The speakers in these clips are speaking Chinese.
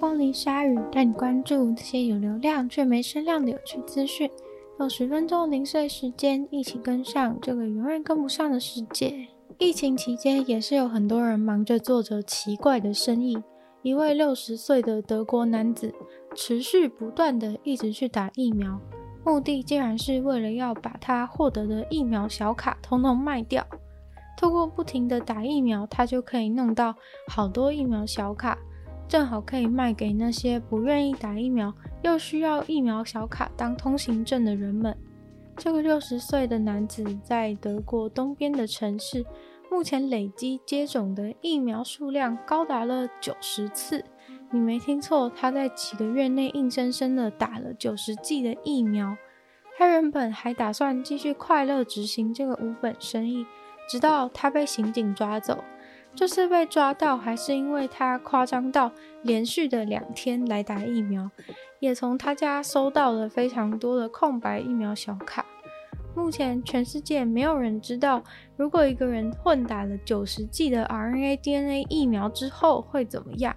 风里鲨鱼，带你关注这些有流量却没声量的有趣资讯。用十分钟零碎时间，一起跟上这个永远跟不上的世界。疫情期间，也是有很多人忙着做着奇怪的生意。一位六十岁的德国男子，持续不断的一直去打疫苗，目的竟然是为了要把他获得的疫苗小卡通通卖掉。透过不停的打疫苗，他就可以弄到好多疫苗小卡。正好可以卖给那些不愿意打疫苗又需要疫苗小卡当通行证的人们。这个六十岁的男子在德国东边的城市，目前累积接种的疫苗数量高达了九十次。你没听错，他在几个月内硬生生的打了九十剂的疫苗。他原本还打算继续快乐执行这个无本生意，直到他被刑警抓走。这次被抓到，还是因为他夸张到连续的两天来打疫苗，也从他家收到了非常多的空白疫苗小卡。目前全世界没有人知道，如果一个人混打了九十剂的 RNA、DNA 疫苗之后会怎么样。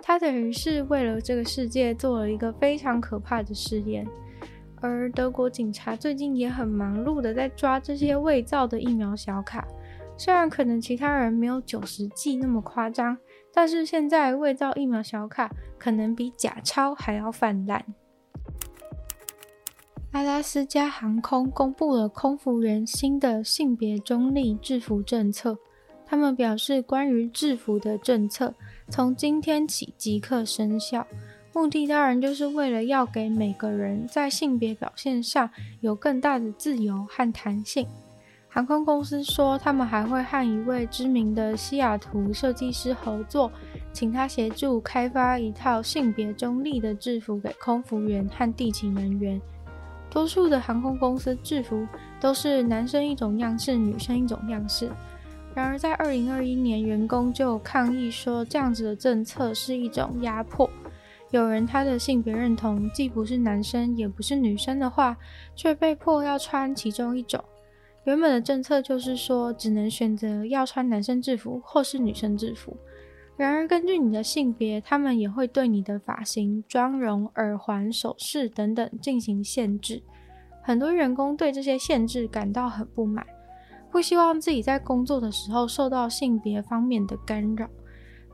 他等于是为了这个世界做了一个非常可怕的实验。而德国警察最近也很忙碌的在抓这些伪造的疫苗小卡。虽然可能其他人没有九十 G 那么夸张，但是现在伪造疫苗小卡可能比假钞还要泛滥。阿拉斯加航空公布了空服员新的性别中立制服政策，他们表示，关于制服的政策从今天起即刻生效，目的当然就是为了要给每个人在性别表现上有更大的自由和弹性。航空公司说，他们还会和一位知名的西雅图设计师合作，请他协助开发一套性别中立的制服给空服员和地勤人员。多数的航空公司制服都是男生一种样式，女生一种样式。然而，在二零二一年，员工就抗议说，这样子的政策是一种压迫。有人他的性别认同既不是男生也不是女生的话，却被迫要穿其中一种。原本的政策就是说，只能选择要穿男生制服或是女生制服。然而，根据你的性别，他们也会对你的发型、妆容、耳环、首饰等等进行限制。很多员工对这些限制感到很不满，不希望自己在工作的时候受到性别方面的干扰。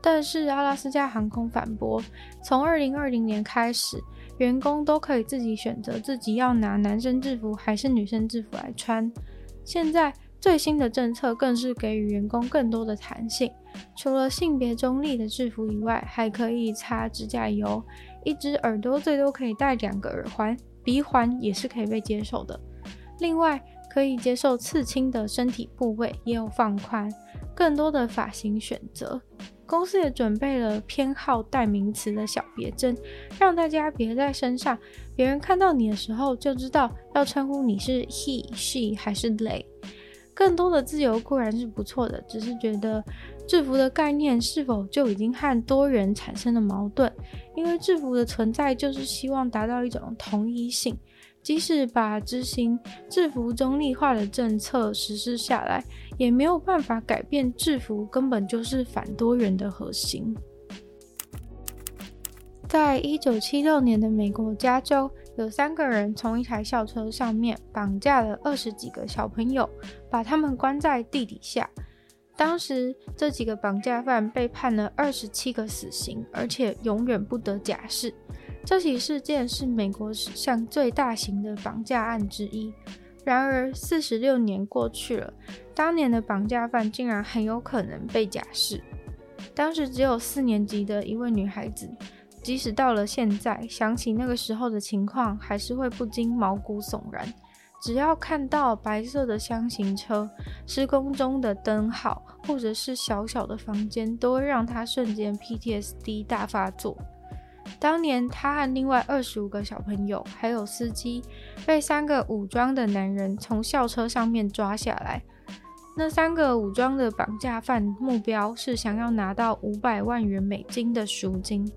但是，阿拉斯加航空反驳，从二零二零年开始，员工都可以自己选择自己要拿男生制服还是女生制服来穿。现在最新的政策更是给予员工更多的弹性，除了性别中立的制服以外，还可以擦指甲油，一只耳朵最多可以戴两个耳环，鼻环也是可以被接受的。另外，可以接受刺青的身体部位也有放宽，更多的发型选择。公司也准备了偏好代名词的小别针，让大家别在身上，别人看到你的时候就知道要称呼你是 he、she 还是 they。更多的自由固然是不错的，只是觉得制服的概念是否就已经和多元产生了矛盾？因为制服的存在就是希望达到一种统一性。即使把执行制服中立化的政策实施下来，也没有办法改变制服根本就是反多元的核心。在一九七六年的美国加州，有三个人从一台校车上面绑架了二十几个小朋友，把他们关在地底下。当时这几个绑架犯被判了二十七个死刑，而且永远不得假释。这起事件是美国史上最大型的绑架案之一。然而，四十六年过去了，当年的绑架犯竟然很有可能被假释。当时只有四年级的一位女孩子，即使到了现在，想起那个时候的情况，还是会不禁毛骨悚然。只要看到白色的箱型车、施工中的灯号，或者是小小的房间，都会让她瞬间 PTSD 大发作。当年，他和另外二十五个小朋友，还有司机，被三个武装的男人从校车上面抓下来。那三个武装的绑架犯目标是想要拿到五百万元美金的赎金。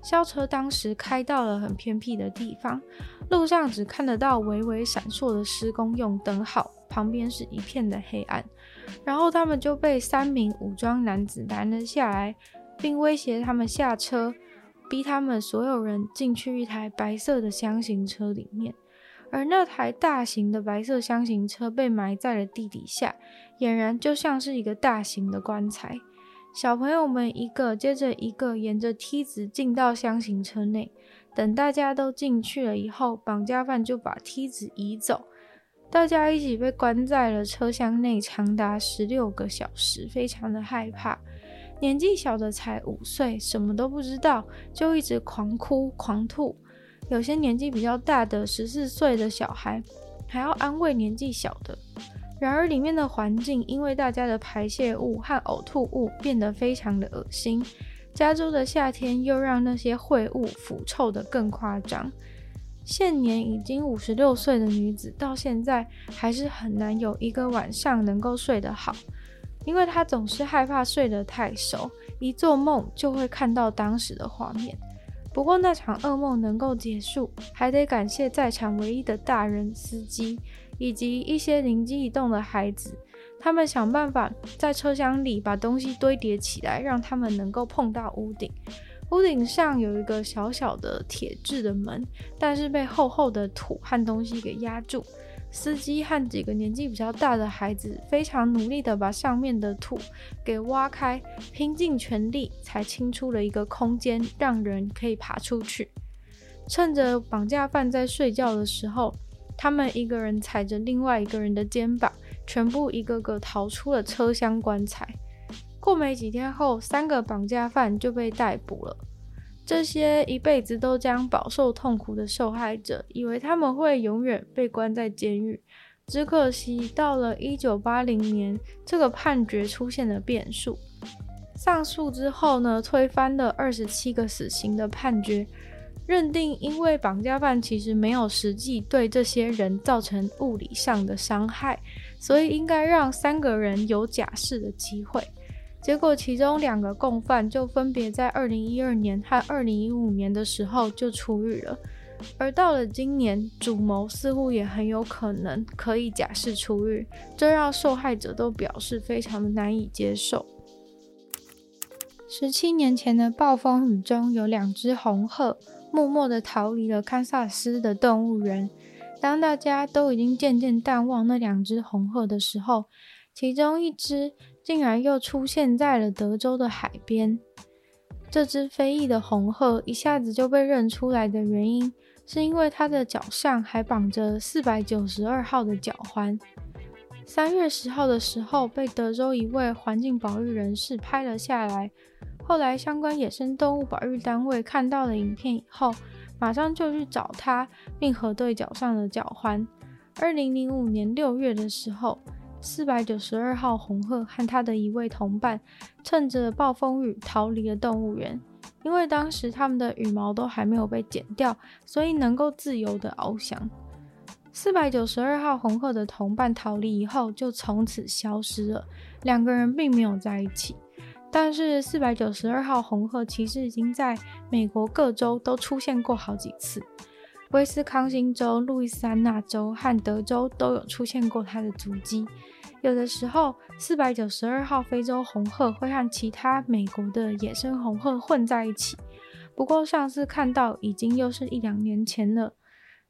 校车当时开到了很偏僻的地方，路上只看得到微微闪烁的施工用灯号，旁边是一片的黑暗。然后他们就被三名武装男子拦了下来，并威胁他们下车。逼他们所有人进去一台白色的箱型车里面。而那台大型的白色箱型车被埋在了地底下，俨然就像是一个大型的棺材。小朋友们一个接着一个沿着梯子进到箱型车内，等大家都进去了以后，绑架犯就把梯子移走，大家一起被关在了车厢内长达十六个小时，非常的害怕。年纪小的才五岁，什么都不知道，就一直狂哭狂吐。有些年纪比较大的十四岁的小孩，还要安慰年纪小的。然而，里面的环境因为大家的排泄物和呕吐物变得非常的恶心。加州的夏天又让那些秽物腐臭得更夸张。现年已经五十六岁的女子，到现在还是很难有一个晚上能够睡得好，因为他总是害怕睡得太熟，一做梦就会看到当时的画面。不过那场噩梦能够结束，还得感谢在场唯一的大人司机以及一些灵机一动的孩子，他们想办法在车厢里把东西堆叠起来，让他们能够碰到屋顶。屋顶上有一个小小的铁质的门，但是被厚厚的土和东西给压住。司机和几个年纪比较大的孩子非常努力地把上面的土给挖开，拼尽全力才清出了一个空间，让人可以爬出去。趁着绑架犯在睡觉的时候，他们一个人踩着另外一个人的肩膀，全部一个个逃出了车厢棺材。过没几天后，三个绑架犯就被逮捕了。这些一辈子都将饱受痛苦的受害者，以为他们会永远被关在监狱。只可惜，到了一九八零年，这个判决出现了变数。上诉之后呢，推翻了二十七个死刑的判决，认定因为绑架犯其实没有实际对这些人造成物理上的伤害，所以应该让三个人有假释的机会。结果，其中两个共犯就分别在二零一二年和二零一五年的时候就出狱了，而到了今年，主谋似乎也很有可能可以假释出狱，这让受害者都表示非常的难以接受。十七年前的暴风雨中，有两只红鹤默默地逃离了堪萨斯的动物园。当大家都已经渐渐淡忘那两只红鹤的时候，其中一只。竟然又出现在了德州的海边。这只飞翼的红鹤一下子就被认出来的原因，是因为它的脚上还绑着四百九十二号的脚环。三月十号的时候，被德州一位环境保育人士拍了下来。后来，相关野生动物保育单位看到了影片以后，马上就去找他，并核对脚上的脚环。二零零五年六月的时候。四百九十二号红鹤和他的一位同伴，趁着暴风雨逃离了动物园。因为当时他们的羽毛都还没有被剪掉，所以能够自由地翱翔。四百九十二号红鹤的同伴逃离以后，就从此消失了。两个人并没有在一起，但是四百九十二号红鹤其实已经在美国各州都出现过好几次。威斯康星州、路易斯安那州和德州都有出现过它的足迹。有的时候，四百九十二号非洲红鹤会和其他美国的野生红鹤混在一起。不过上次看到已经又是一两年前了。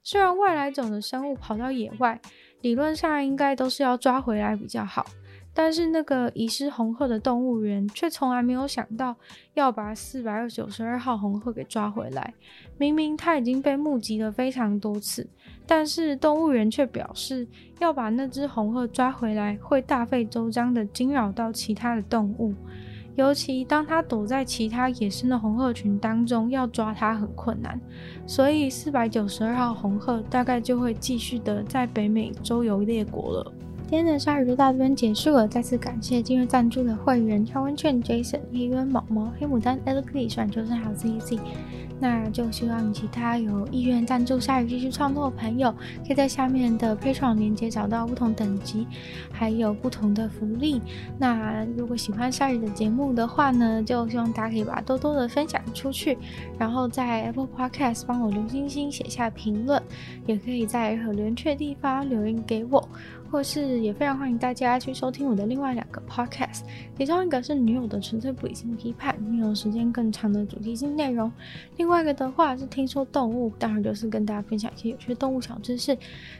虽然外来种的生物跑到野外，理论上应该都是要抓回来比较好。但是那个遗失红鹤的动物园却从来没有想到要把四百九十二号红鹤给抓回来。明明它已经被目击了非常多次，但是动物园却表示要把那只红鹤抓回来会大费周章的惊扰到其他的动物，尤其当它躲在其他野生的红鹤群当中，要抓它很困难。所以四百九十二号红鹤大概就会继续的在北美周游列国了。今天的鲨鱼就到这边结束了，再次感谢今日赞助的会员：超温券、Jason、黑渊、毛毛、黑牡丹、Ellie、选球生还有 ZZ。那就希望其他有意愿赞助鲨鱼继续创作的朋友，可以在下面的 Patreon 链接找到不同等级，还有不同的福利。那如果喜欢鲨鱼的节目的话呢，就希望大家可以把它多多的分享出去，然后在 Apple Podcast 帮我留星星、写下评论，也可以在任何留言区的地方留言给我。或是也非常欢迎大家去收听我的另外两个 podcast，其中一个是女友的纯粹不理性批判，女友时间更长的主题性内容；另外一个的话是听说动物，当然就是跟大家分享一些有趣的动物小知识。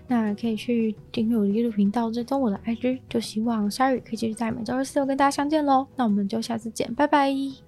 那可以去订阅我的 YouTube 频道，追踪我的 IG，就希望 Sherry 可以继续在每周二、四、六跟大家相见喽。那我们就下次见，拜拜。